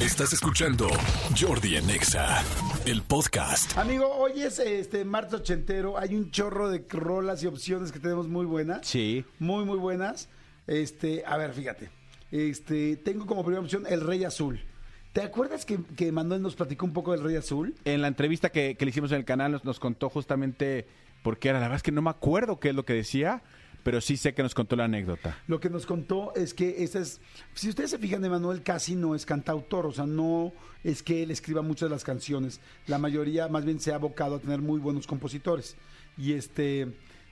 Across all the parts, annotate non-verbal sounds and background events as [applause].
Estás escuchando Jordi en Exa, el podcast. Amigo, hoy es este martes ochentero. Hay un chorro de rolas y opciones que tenemos muy buenas. Sí. Muy, muy buenas. Este, a ver, fíjate. Este, tengo como primera opción El Rey Azul. ¿Te acuerdas que, que Manuel nos platicó un poco del Rey Azul? En la entrevista que, que le hicimos en el canal nos, nos contó justamente por qué era. La verdad es que no me acuerdo qué es lo que decía, pero sí sé que nos contó la anécdota. Lo que nos contó es que esta es. Si ustedes se fijan, Emanuel casi no es cantautor, o sea, no es que él escriba muchas de las canciones. La mayoría, más bien, se ha abocado a tener muy buenos compositores. Y este.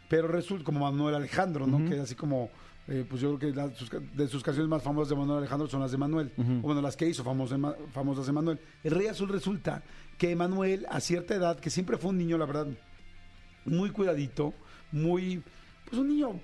Pero resulta, como Manuel Alejandro, ¿no? Que es así como. eh, pues yo creo que la- sus de sus canciones más famosas de Manuel Alejandro son las de Manuel. O bueno, las que hizo Ma- famosas de Manuel. El Rey Azul resulta que Manuel, a cierta edad, que siempre fue un niño, la verdad, muy cuidadito, muy, pues un niño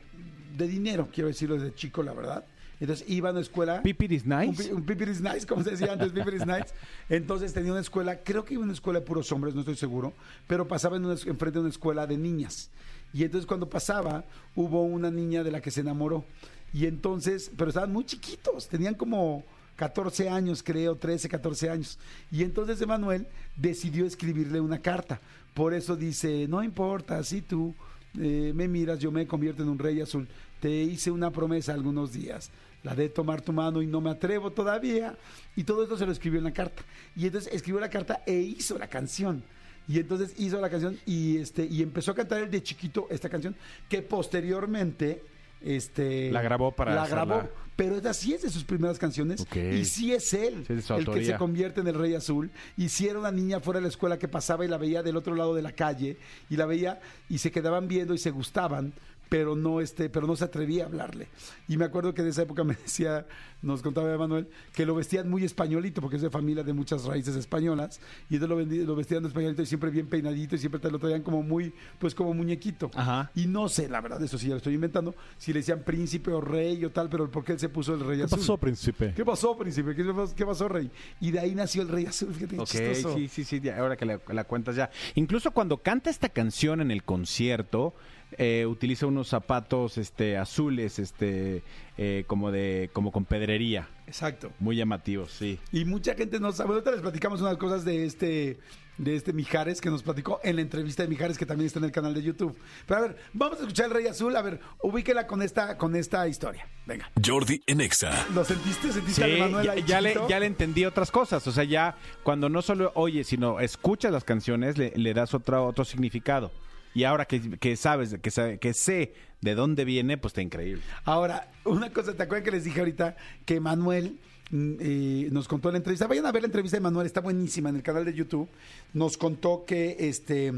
de dinero, quiero decirlo desde chico, la verdad. Entonces iba a una escuela. Pipit is nice. Un, un pipir is nice, como se decía antes, pipir is nice. Entonces tenía una escuela, creo que iba a una escuela de puros hombres, no estoy seguro, pero pasaba en una, enfrente de una escuela de niñas. Y entonces cuando pasaba, hubo una niña de la que se enamoró. Y entonces, pero estaban muy chiquitos, tenían como 14 años, creo, 13, 14 años. Y entonces Emanuel decidió escribirle una carta. Por eso dice, no importa, si tú eh, me miras, yo me convierto en un rey azul. Te hice una promesa algunos días, la de tomar tu mano y no me atrevo todavía. Y todo esto se lo escribió en la carta. Y entonces escribió la carta e hizo la canción. Y entonces hizo la canción y este y empezó a cantar él de chiquito esta canción que posteriormente este La grabó para la hacerla. grabó pero esta sí es de sus primeras canciones y sí es él Sí, es el que se convierte en el Rey Azul. Y si era una niña fuera de la escuela que pasaba y la veía del otro lado de la calle y la veía y se quedaban viendo y se gustaban, pero no este, pero no se atrevía a hablarle. Y me acuerdo que de esa época me [laughs] decía, nos contaba Manuel, que lo vestían muy españolito porque es de familia de muchas raíces españolas y entonces lo, vestían de españolito y siempre bien peinadito y siempre te lo traían como muy, pues como muñequito. Ajá. Y no sé, la verdad, eso sí ya lo estoy inventando, si le decían príncipe o rey o tal, pero ¿por qué él se puso el Rey Azul? príncipe? ¿Qué pasó, príncipe? ¿Qué pasó, qué pasó, rey? Y de ahí nació el rey azul. Fíjate, qué sí, sí, sí, ya, ahora que la, la cuentas ya. Incluso cuando canta esta canción en el concierto, eh, utiliza unos zapatos este, azules, este, eh, como de, como con pedrería. Exacto. Muy llamativos, sí. Y mucha gente no sabe. Ahorita les platicamos unas cosas de este de este Mijares que nos platicó en la entrevista de Mijares que también está en el canal de YouTube. Pero a ver, vamos a escuchar el Rey Azul. A ver, ubíquela con esta, con esta historia. Venga. Jordi en Exa. ¿Lo sentiste? ¿Sentiste Sí, a Manuel ya, ya le, ya le entendí otras cosas. O sea, ya cuando no solo oyes, sino escuchas las canciones, le, le das otro, otro significado. Y ahora que, que sabes, que, sabe- que sé de dónde viene, pues está increíble. Ahora, una cosa, ¿te acuerdas que les dije ahorita que Manuel mm, eh, nos contó la entrevista? Vayan a ver la entrevista de Manuel, está buenísima en el canal de YouTube. Nos contó que este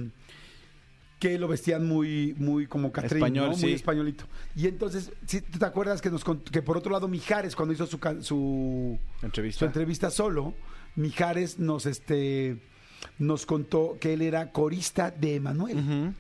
que lo vestían muy muy como Catrín, Español, ¿no? sí. muy españolito. Y entonces, ¿sí ¿te acuerdas que nos que por otro lado Mijares cuando hizo su su Entrevista. su entrevista solo, Mijares nos este nos contó que él era corista de Emanuel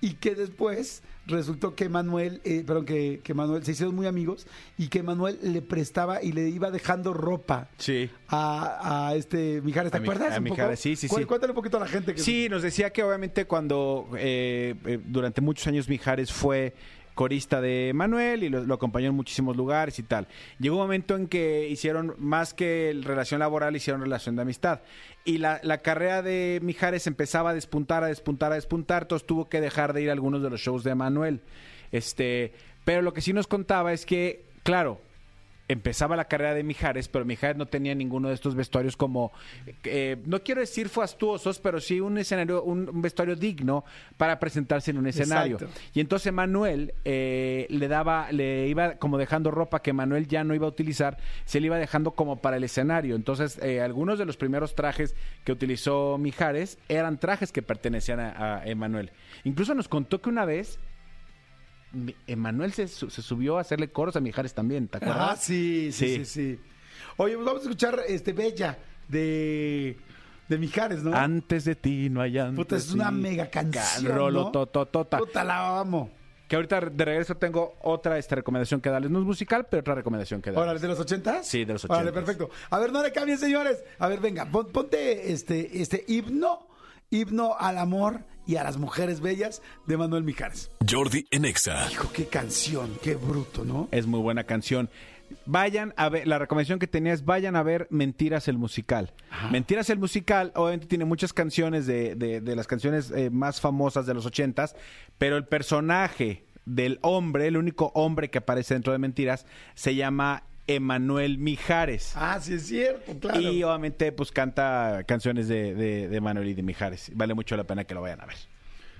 y que después resultó que Manuel, eh, perdón, que, que Manuel se hicieron muy amigos y que Manuel le prestaba y le iba dejando ropa Sí. a, a este Mijares, ¿te A Mi- acuerdas? a un poco? Mijares, sí, sí, sí. Cuéntale un poquito a la gente. Que Sí, nos decía que obviamente cuando eh, eh, durante muchos años Mijares fue corista de Manuel y lo, lo acompañó en muchísimos lugares y tal. Llegó un momento en que hicieron, más que relación laboral, hicieron relación de amistad. Y la, la carrera de Mijares empezaba a despuntar, a despuntar, a despuntar, entonces tuvo que dejar de ir a algunos de los shows de Manuel. Este, pero lo que sí nos contaba es que, claro, empezaba la carrera de Mijares, pero Mijares no tenía ninguno de estos vestuarios como, eh, no quiero decir fastuosos, pero sí un escenario, un, un vestuario digno para presentarse en un escenario. Exacto. Y entonces Manuel eh, le daba, le iba como dejando ropa que Manuel ya no iba a utilizar, se le iba dejando como para el escenario. Entonces, eh, algunos de los primeros trajes que utilizó Mijares eran trajes que pertenecían a, a Emanuel. Incluso nos contó que una vez Emanuel se, su- se subió a hacerle coros a Mijares también, ¿te acuerdas? Ah, sí, sí, sí, Sí. sí, Oye, pues vamos a escuchar este Bella de, de Mijares, ¿no? Antes de ti no hay antes. Puta, es una sí. mega canción, Rolo, ¿no? tototota. Puta, la amo. Que ahorita de regreso tengo otra esta recomendación que darles. No es musical, pero otra recomendación que darles. Órale, ¿de los ochentas? Sí, de los Órale, ochentas. perfecto. A ver, no le cambien, señores. A ver, venga, pon- ponte este, este himno, himno al amor y a las mujeres bellas de Manuel Mijares. Jordi en Exa. Hijo, qué canción, qué bruto, ¿no? Es muy buena canción. Vayan a ver, la recomendación que tenía es vayan a ver Mentiras el musical. Mentiras el musical, obviamente tiene muchas canciones de, de- de las canciones eh, más famosas de los ochentas, pero el personaje del hombre, el único hombre que aparece dentro de Mentiras, se llama Emanuel Mijares. Ah, sí es cierto, claro. Y obviamente pues canta canciones de, de, de Manuel y de Mijares. Vale mucho la pena que lo vayan a ver.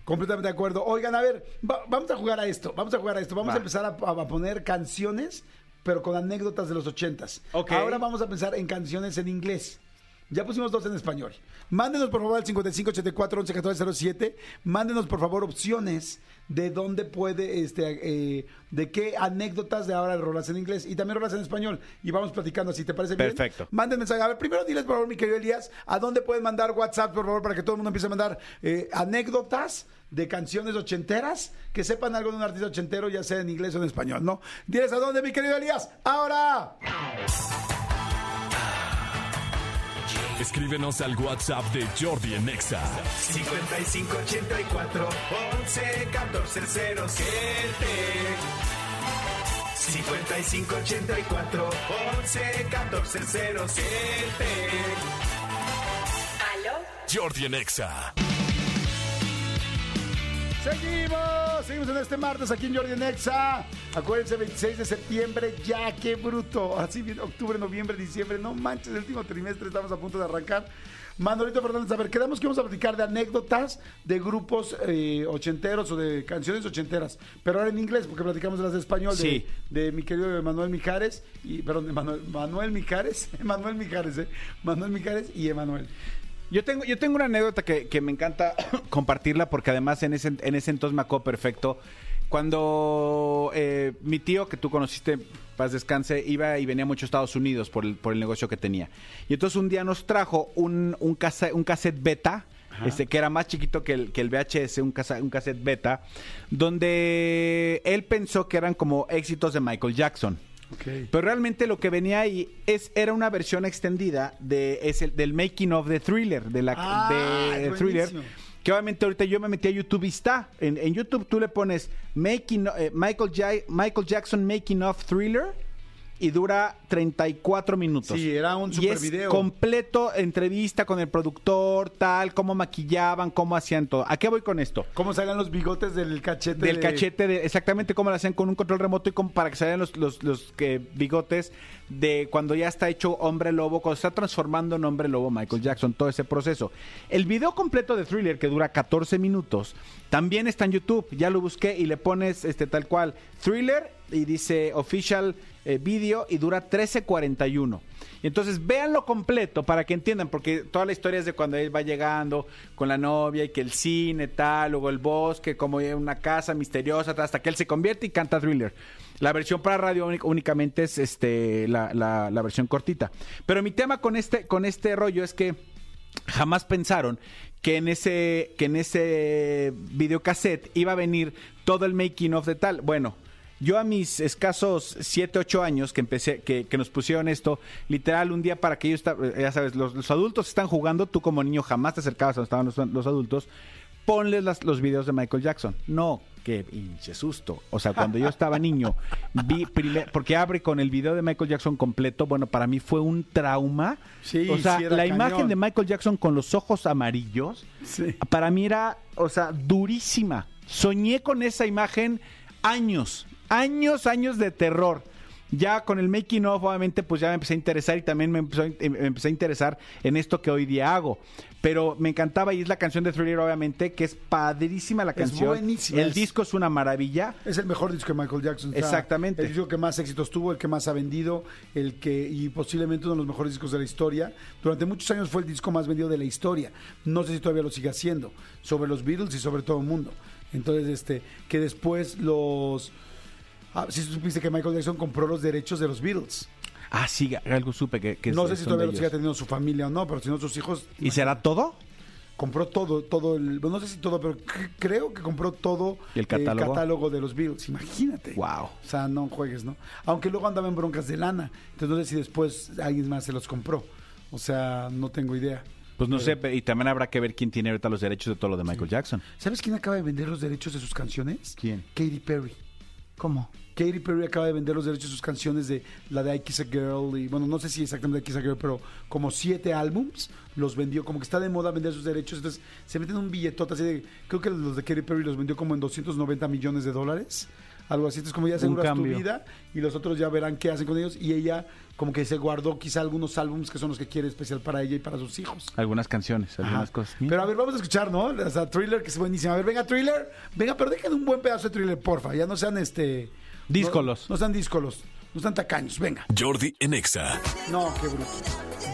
Completamente de acuerdo. Oigan, a ver, va- vamos a jugar a esto. Vamos a jugar a esto. Vamos Va. a empezar a, a poner canciones, pero con anécdotas de los ochentas. Ok. Ahora vamos a pensar en canciones en inglés. Ya pusimos dos en español. Mándenos por favor al 5584 111407. Mándenos por favor opciones de dónde puede, este, eh, de qué anécdotas de ahora rolas en inglés y también rolas en español. Y vamos platicando así, ¿te parece bien? Perfecto. Manden mensaje. A ver, primero diles, por favor, mi querido Elías, a dónde pueden mandar WhatsApp, por favor, para que todo el mundo empiece a mandar eh, anécdotas de canciones ochenteras, que sepan algo de un artista ochentero, ya sea en inglés o en español, ¿no? Diles a dónde, mi querido Elías. Ahora. Escríbenos al WhatsApp de Jordi en Exa. 5584 11 14 07 5584 11 14 07 ¿Aló? Jordi en Exa. Seguimos, seguimos en este martes aquí en Jordi Nexa. Acuérdense, 26 de septiembre, ya, qué bruto. Así bien, octubre, noviembre, diciembre, no manches, el último trimestre, estamos a punto de arrancar. Manolito Fernández, a ver, quedamos que vamos a platicar de anécdotas de grupos eh, ochenteros o de canciones ochenteras, pero ahora en inglés, porque platicamos de las de español, de, Sí. de mi querido Manuel Mijares, y, perdón, de Manuel, Manuel Mijares, [laughs] Manuel Mijares, eh, Manuel Mijares y Emanuel. Yo tengo, yo tengo una anécdota que, que me encanta [coughs] compartirla porque además en ese, en ese entonces me acuerdo perfecto. Cuando eh, mi tío, que tú conociste, paz descanse, iba y venía mucho a Estados Unidos por el, por el negocio que tenía. Y entonces un día nos trajo un, un, casa- un cassette beta, este, que era más chiquito que el, que el VHS, un, casa- un cassette beta, donde él pensó que eran como éxitos de Michael Jackson. Pero realmente lo que venía ahí es era una versión extendida de es el- del making of the thriller de la Ah, de thriller que obviamente ahorita yo me metí a YouTube y está. En, en YouTube tú le pones making eh, Michael Ja- Michael Jackson making of thriller y dura 34 minutos. Sí, era un Y super es video. completo entrevista con el productor, tal, cómo maquillaban, cómo hacían todo. ¿A qué voy con esto? ¿Cómo salían los bigotes del cachete? del de- cachete, de exactamente cómo lo hacían con un control remoto y como para que salgan los, los, los, que bigotes de cuando ya está hecho hombre lobo, cuando está transformando en hombre lobo Michael Jackson, todo ese proceso. El video completo de Thriller, que dura 14 minutos, también está en YouTube. Ya lo busqué y le pones este tal cual Thriller y dice Official eh, Video y dura 13.41. Y entonces véanlo completo para que entiendan, porque toda la historia es de cuando él va llegando con la novia y que el cine, tal, luego el bosque, como una casa misteriosa, hasta que él se convierte y canta thriller. La versión para radio únic- únicamente es este la, versión cortita. Pero mi tema con este, con este rollo es que jamás pensaron que en ese que en ese videocassette iba a venir todo el making of de tal. Bueno, yo a mis escasos 7, 8 años que empecé, que, nos pusieron esto, literal, un día para que ellos, esta- ya sabes, los, adultos están jugando, tú como niño jamás te acercabas a donde estaban los, los adultos, ponles las- los videos de Michael Jackson. No, qué pinche susto. O sea, cuando yo estaba niño, vi primer- porque abre con el video de Michael Jackson completo, bueno, para mí fue un trauma. Sí, o sea, sí la cañón. imagen de Michael Jackson con los ojos amarillos, Sí. para mí era, o sea, durísima. Soñé con esa imagen años, años, años de terror. Ya con el making of, obviamente, pues ya me empecé a interesar y también me, empezó a- me empecé a interesar en esto que hoy día hago. Pero me encantaba y es la canción de Thriller, obviamente, que es padrísima la Es canción. buenísima, El es- disco es una maravilla. Es el mejor disco de Michael Jackson. o sea, Exactamente. El disco que más éxitos tuvo, el que más ha vendido, el que y posiblemente uno de los mejores discos de la historia. Durante muchos años fue el disco más vendido de la historia. No sé si todavía lo sigue haciendo. Sobre los Beatles y sobre todo el mundo. Entonces, este, que después los... Ah, si supiste que Michael Jackson compró los derechos de los Beatles. Ah, sí, algo supe que, que no sé si todavía de lo sigue teniendo su familia o no, pero si no sus hijos... ¿Y será todo? compró todo, todo el, no sé si todo, pero creo que compró todo ¿Y el catálogo? catálogo de los Beatles. Imagínate. Wow. O sea, no juegues, ¿no? Aunque luego andaba en broncas de lana. Entonces no sé si después alguien más se los compró. O sea, no tengo idea. Pues no sé, pe- y también habrá que ver quién tiene ahorita los derechos de todo lo de Michael Jackson. ¿Sabes quién acaba de vender los derechos de sus canciones? ¿Quién? Katy Perry. ¿Cómo? Katy Perry acaba de vender los derechos de sus canciones de la de I Kiss a Girl y bueno, no sé si exactamente I Kiss a Girl, pero como siete álbums los vendió, como que está de moda vender sus derechos, entonces se meten un billetote así de, creo que los de Katy Perry los vendió como en 290 millones de dólares, algo así, entonces como ya aseguras tu vida y los otros ya verán qué hacen con ellos y ella como que se guardó quizá algunos álbums que son los que quiere especial para ella y para sus hijos. Algunas canciones, algunas Ajá. cosas. Pero a ver, vamos a escuchar, ¿no? O sea, Thriller, que es buenísima. A ver, venga, Thriller. Venga, pero dejen un buen pedazo de Thriller, porfa. Ya no sean este... Díscolos. No, no sean díscolos. No sean tacaños. Venga. Jordi en Exa. No, qué bruto.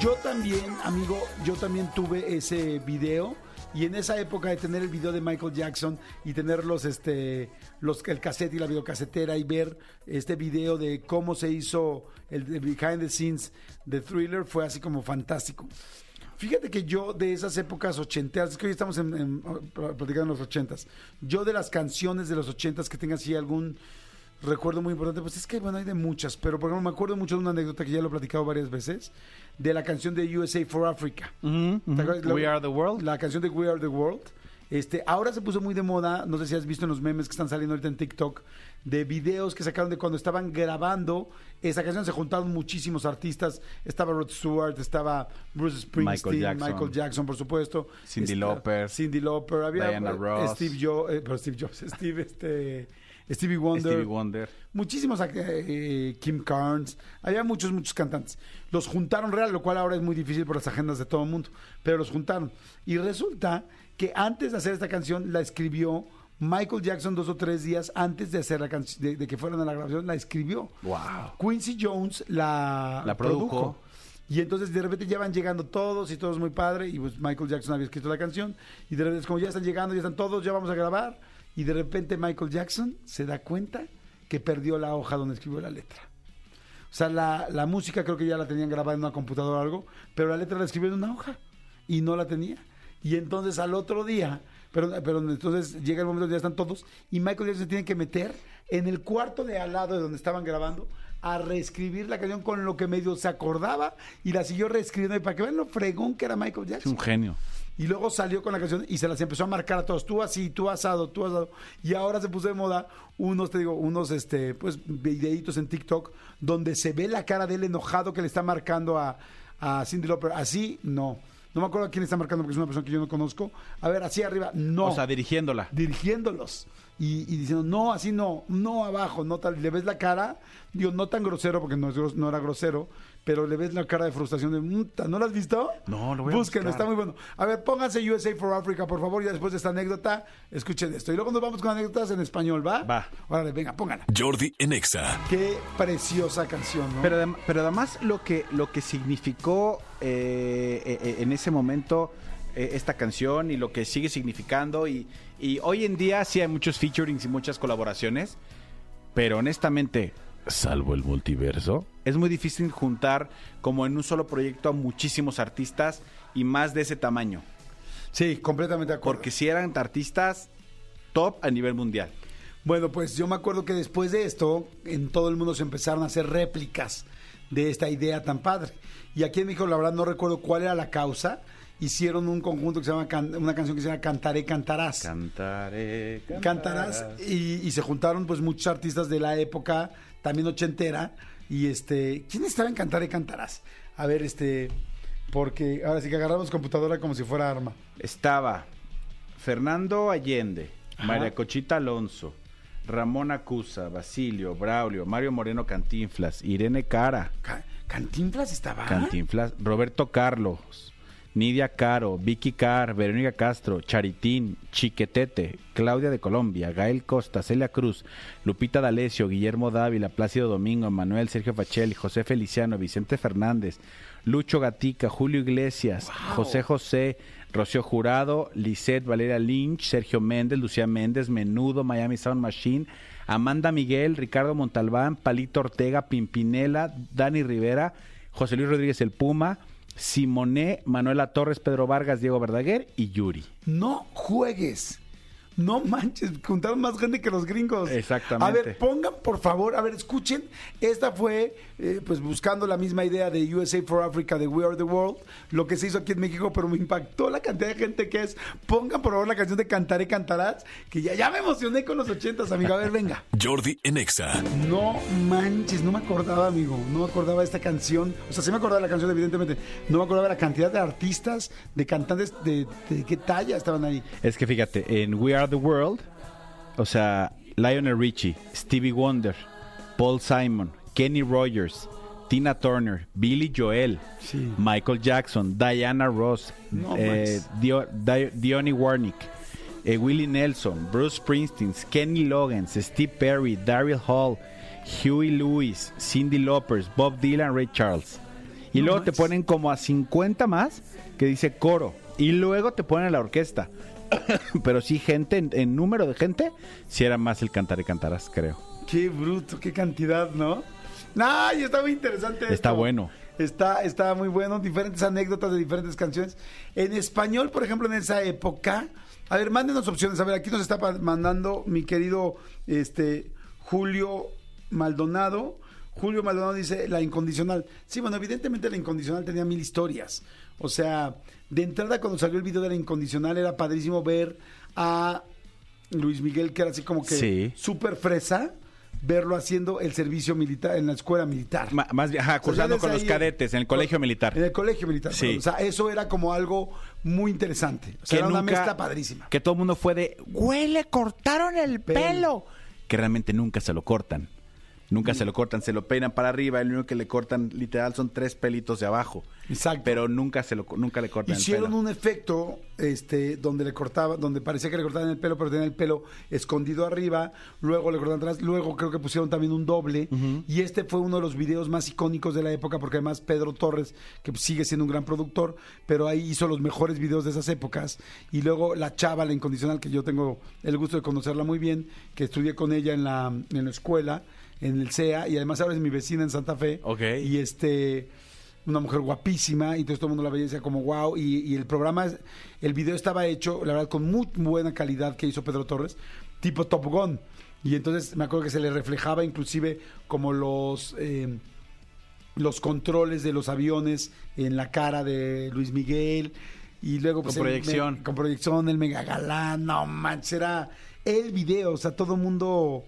Yo también, amigo, yo también tuve ese video. Y en esa época de tener el video de Michael Jackson y tener los, este, los, el cassette y la videocasetera y ver este video de cómo se hizo el behind the scenes de Thriller fue así como fantástico. Fíjate que yo de esas épocas ochenteras, es que hoy estamos en, platicando en los ochentas, yo de las canciones de los ochentas que tenga así algún recuerdo muy importante, pues es que bueno, hay de muchas, pero por ejemplo me acuerdo mucho de una anécdota que ya lo he platicado varias veces, de la canción de USA for Africa. La- We Are the World. La canción de We Are the World. Este, ahora se puso muy de moda, no sé si has visto en los memes que están saliendo ahorita en TikTok, de videos que sacaron de cuando estaban grabando esa canción, se juntaron muchísimos artistas, estaba Rod Stewart, estaba Bruce Springsteen, Michael Michael Jackson. Por supuesto, Cindy Esta- Lauper. Cindy Lauper, había Diana eh, Ross. Steve Jobs, eh, pero Steve Jobs, [laughs] Steve, este, Stevie Wonder, Stevie Wonder. muchísimos eh, Kim Carnes, había muchos, muchos cantantes. Los juntaron real, lo cual ahora es muy difícil por las agendas de todo el mundo, pero los juntaron. Y resulta que antes de hacer esta canción la escribió Michael Jackson dos o tres días antes de hacer la canción, de, de que fueran a la grabación, la escribió. Wow. Quincy Jones la, La produjo. produjo. Y entonces de repente ya van llegando todos y todo es muy padre. Y pues Michael Jackson había escrito la canción. Y de repente es como ya están llegando, ya están todos, ya vamos a grabar. Y de repente Michael Jackson se da cuenta que perdió la hoja donde escribió la letra. O sea, la, la música creo que ya la tenían grabada en una computadora o algo, pero la letra la escribió en una hoja y no la tenía. Y entonces al otro día, pero, pero entonces llega el momento donde ya están todos y Michael Jackson se tiene que meter en el cuarto de al lado de donde estaban grabando a reescribir la canción con lo que medio se acordaba y la siguió reescribiendo y para que vean lo fregón que era Michael Es Jackson. un genio. Y luego salió con la canción y se las empezó a marcar a todos. Tú así, tú asado, tú asado. Y ahora se puso de moda unos, te digo, unos este, pues, videitos en TikTok donde se ve la cara de él enojado que le está marcando a, a Cindy Lauper. Así, no. No me acuerdo a quién está marcando porque es una persona que yo no conozco. A ver, así arriba, no. O sea, dirigiéndola. dirigiéndolos. Y, y diciendo, no, así no, no abajo, no tal. Le ves la cara, digo, no tan grosero porque no, es gros- no era grosero, pero le ves la cara de frustración de, "Muta", ¿no lo has visto? No, lo voy a Búsquenlo, buscar. está muy bueno. A ver, pónganse USA for Africa, por favor, y después de esta anécdota, escuchen esto. Y luego nos vamos con anécdotas en español, ¿va? Va. Órale, venga, pónganla. Jordi en Exa. Qué preciosa canción, ¿no? Pero, pero además lo que, lo que significó eh, eh, eh, en ese momento eh, esta canción y lo que sigue significando y, y hoy en día sí hay muchos featurings y muchas colaboraciones, pero honestamente, salvo el multiverso, es muy difícil juntar como en un solo proyecto a muchísimos artistas y más de ese tamaño, sí, completamente de acuerdo. porque si eran artistas top a nivel mundial. Bueno, pues yo me acuerdo que después de esto, en todo el mundo se empezaron a hacer réplicas de esta idea tan padre. Y aquí en México, la verdad, no recuerdo cuál era la causa. Hicieron un conjunto que se llama, can- una canción que se llama Cantaré, Cantarás. Cantaré, Cantarás. Y, y se juntaron pues muchos artistas de la época, también ochentera. Y este, ¿quién estaba en Cantaré, Cantarás? A ver, este, porque ahora sí que agarramos computadora como si fuera arma. Estaba Fernando Allende, Ajá. María Cochita Alonso, Ramón Acusa, Basilio, Braulio, Mario Moreno Cantinflas, Irene Cara, Ca- ¿Cantinflas estaba? Cantinflas, Roberto Carlos, Nidia Caro, Vicky Carr, Verónica Castro, Charitín, Chiquetete, Claudia de Colombia, Gael Costa, Celia Cruz, Lupita D'Alessio, Guillermo Dávila, Plácido Domingo, Manuel Sergio Fachelli, José Feliciano, Vicente Fernández, Lucho Gatica, Julio Iglesias, José José, Rocío Jurado, Lisette Valeria Lynch, Sergio Méndez, Lucía Méndez, Menudo, Miami Sound Machine, Amanda Miguel, Ricardo Montalbán, Palito Ortega, Pimpinela, Dani Rivera, José Luis Rodríguez el Puma, Simoné, Manuela Torres, Pedro Vargas, Diego Verdaguer y Yuri. No juegues. No manches, juntaron más gente que los gringos. Exactamente. A ver, pongan por favor, a ver, escuchen. Esta fue, eh, pues buscando la misma idea de USA for Africa, de We Are the World, lo que se hizo aquí en México, pero me impactó la cantidad de gente que es. Pongan por favor la canción de Cantaré, Cantarás, que ya, ya me emocioné con los ochentas, amigo. A ver, venga. Jordi en Exa. No manches, no me acordaba, amigo. No me acordaba esta canción. O sea, sí me acordaba de la canción, evidentemente. No me acordaba de la cantidad de artistas, de cantantes, de, de qué talla estaban ahí. Es que fíjate, en We Are the World, o sea, Lionel Richie, Stevie Wonder, Paul Simon, Kenny Rogers, Tina Turner, Billy Joel, Sí. Michael Jackson, Diana Ross, No eh. Dio- Dionne Warnick, eh, Willie Nelson, Bruce Springsteen, Kenny Loggins, Steve Perry, Daryl Hall, Huey Lewis, Cindy Lauper, Bob Dylan, Ray Charles. Y No luego te ponen como a 50 más que dice coro. Y luego te ponen a la orquesta. [laughs] Pero sí, gente, en, en número de gente, sí era más el cantar y cantarás, creo. Qué bruto, qué cantidad, ¿no? Ay, está muy interesante. Está esto. bueno. Está, está muy bueno, diferentes anécdotas de diferentes canciones. En español, por ejemplo, en esa época. A ver, mándenos opciones. A ver, aquí nos está mandando mi querido este, Julio Maldonado. Julio Maldonado dice la incondicional. Sí, bueno, evidentemente la incondicional tenía mil historias. O sea, de entrada cuando salió el video de la incondicional era padrísimo ver a Luis Miguel, que era así como que Sí. súper fresa, verlo haciendo el servicio militar en la escuela militar. Más bien, ajá, O sea, cursando con los cadetes en el colegio militar. En el colegio militar. Sí. O sea, eso era como algo muy interesante. O sea, era una mezcla padrísima. Que todo el mundo fue de, güey, le cortaron el Pelo. pelo. Que realmente nunca se lo cortan. Nunca se lo cortan, se lo peinan para arriba. El único que le cortan, literal, son tres pelitos de abajo. Exacto. Pero nunca se lo nunca le cortan Hicieron el pelo. un efecto este, donde le cortaba, donde parecía que le cortaban el pelo, pero tenía el pelo escondido arriba, luego le cortaban atrás, luego creo que pusieron también un doble, y este fue uno de los videos más icónicos de la época, porque además Pedro Torres, que sigue siendo un gran productor, pero ahí hizo los mejores videos de esas épocas, y luego la chava, la incondicional, que yo tengo el gusto de conocerla muy bien, que estudié con ella en la, en la escuela, en el CEA, y además ahora es mi vecina en Santa Fe, Ok. y este una mujer guapísima y entonces todo el mundo la veía y decía como wow y, y el programa el video estaba hecho la verdad con muy buena calidad que hizo Pedro Torres tipo Top Gun y entonces me acuerdo que se le reflejaba inclusive como los eh, los controles de los aviones en la cara de Luis Miguel y luego pues, Con proyección. con proyección el mega galán no manches era el video o sea todo el mundo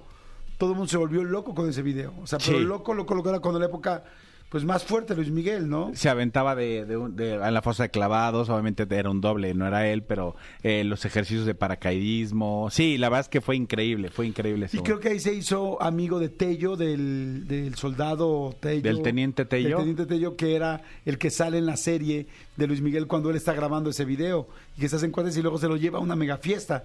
todo el mundo se volvió loco con ese video o sea pero Sí. loco loco loco era cuando la época pues más fuerte Luis Miguel no Se aventaba de, de un- de- en la fosa de clavados, obviamente era un doble, no era él, pero eh, los ejercicios de paracaidismo. Sí, la verdad es que fue increíble, fue increíble. Y creo que ahí se hizo amigo de Tello, del, del soldado Tello. ¿Del teniente Tello? Del teniente Tello, que era el que sale en la serie de Luis Miguel cuando él está grabando ese video. Y que se hacen cuentas y luego se lo lleva a una mega fiesta.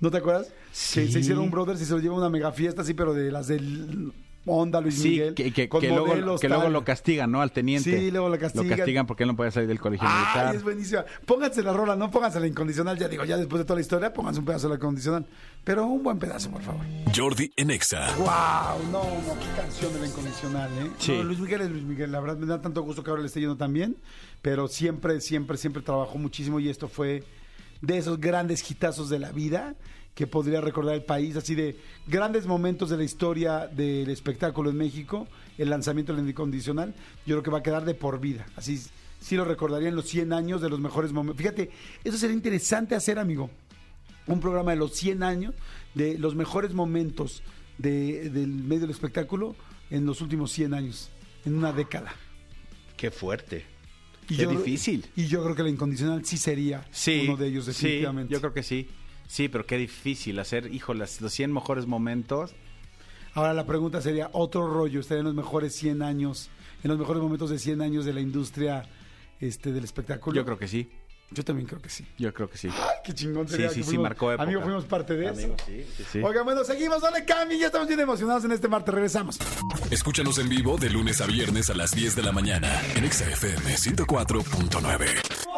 ¿No te acuerdas? Que Sí. se hicieron un brothers y se lo lleva a una mega fiesta, sí, pero de las del Onda Luis Sí, Miguel. que, que- con que luego, que lo castigan, ¿no? Al teniente. Sí, luego lo castigan. Lo castigan porque él no puede salir del colegio Ay, militar. es buenísima. Pónganse la rola, no pónganse la incondicional. Ya digo, ya después de toda la historia, pónganse un pedazo de la incondicional. Pero un buen pedazo, por favor. Jordi en Exa. Wow, no, no, qué canción de la incondicional, ¿eh? Sí. No, Luis Miguel es Luis Miguel, la verdad me da tanto gusto que ahora le esté yendo tan bien, pero siempre, siempre, siempre trabajó muchísimo y esto fue de esos grandes hitazos de la vida que podría recordar el país, así de grandes momentos de la historia del espectáculo en México, el lanzamiento del incondicional, yo creo que va a quedar de por vida, así sí lo recordaría en los 100 años de los mejores momentos. Fíjate, eso sería interesante hacer, amigo un programa de los 100 años, de los mejores momentos de- del medio del espectáculo en los últimos 100 años, en una década. Qué fuerte. Y Qué yo- difícil. Y yo creo que la incondicional sí sería Sí. uno de ellos, definitivamente. Sí, yo creo que sí. Sí, pero qué difícil hacer, hijo, las- los 100 mejores momentos. Ahora la pregunta sería, ¿otro rollo estaría en los mejores 100 años, en los mejores momentos de 100 años de la industria este, del espectáculo? Yo creo que sí. Yo también creo que sí. Yo creo que sí. Ay, qué chingón Sí, sería. sí, que sí, fuimos- marcó época. Amigo, fuimos parte de Amigo, eso. sí, sí, sí. Oigan, bueno, seguimos. Dale, Cami, ya estamos bien emocionados en este martes. Regresamos. Escúchanos en vivo de lunes a viernes a las 10 de la mañana en Exa FM 104.9.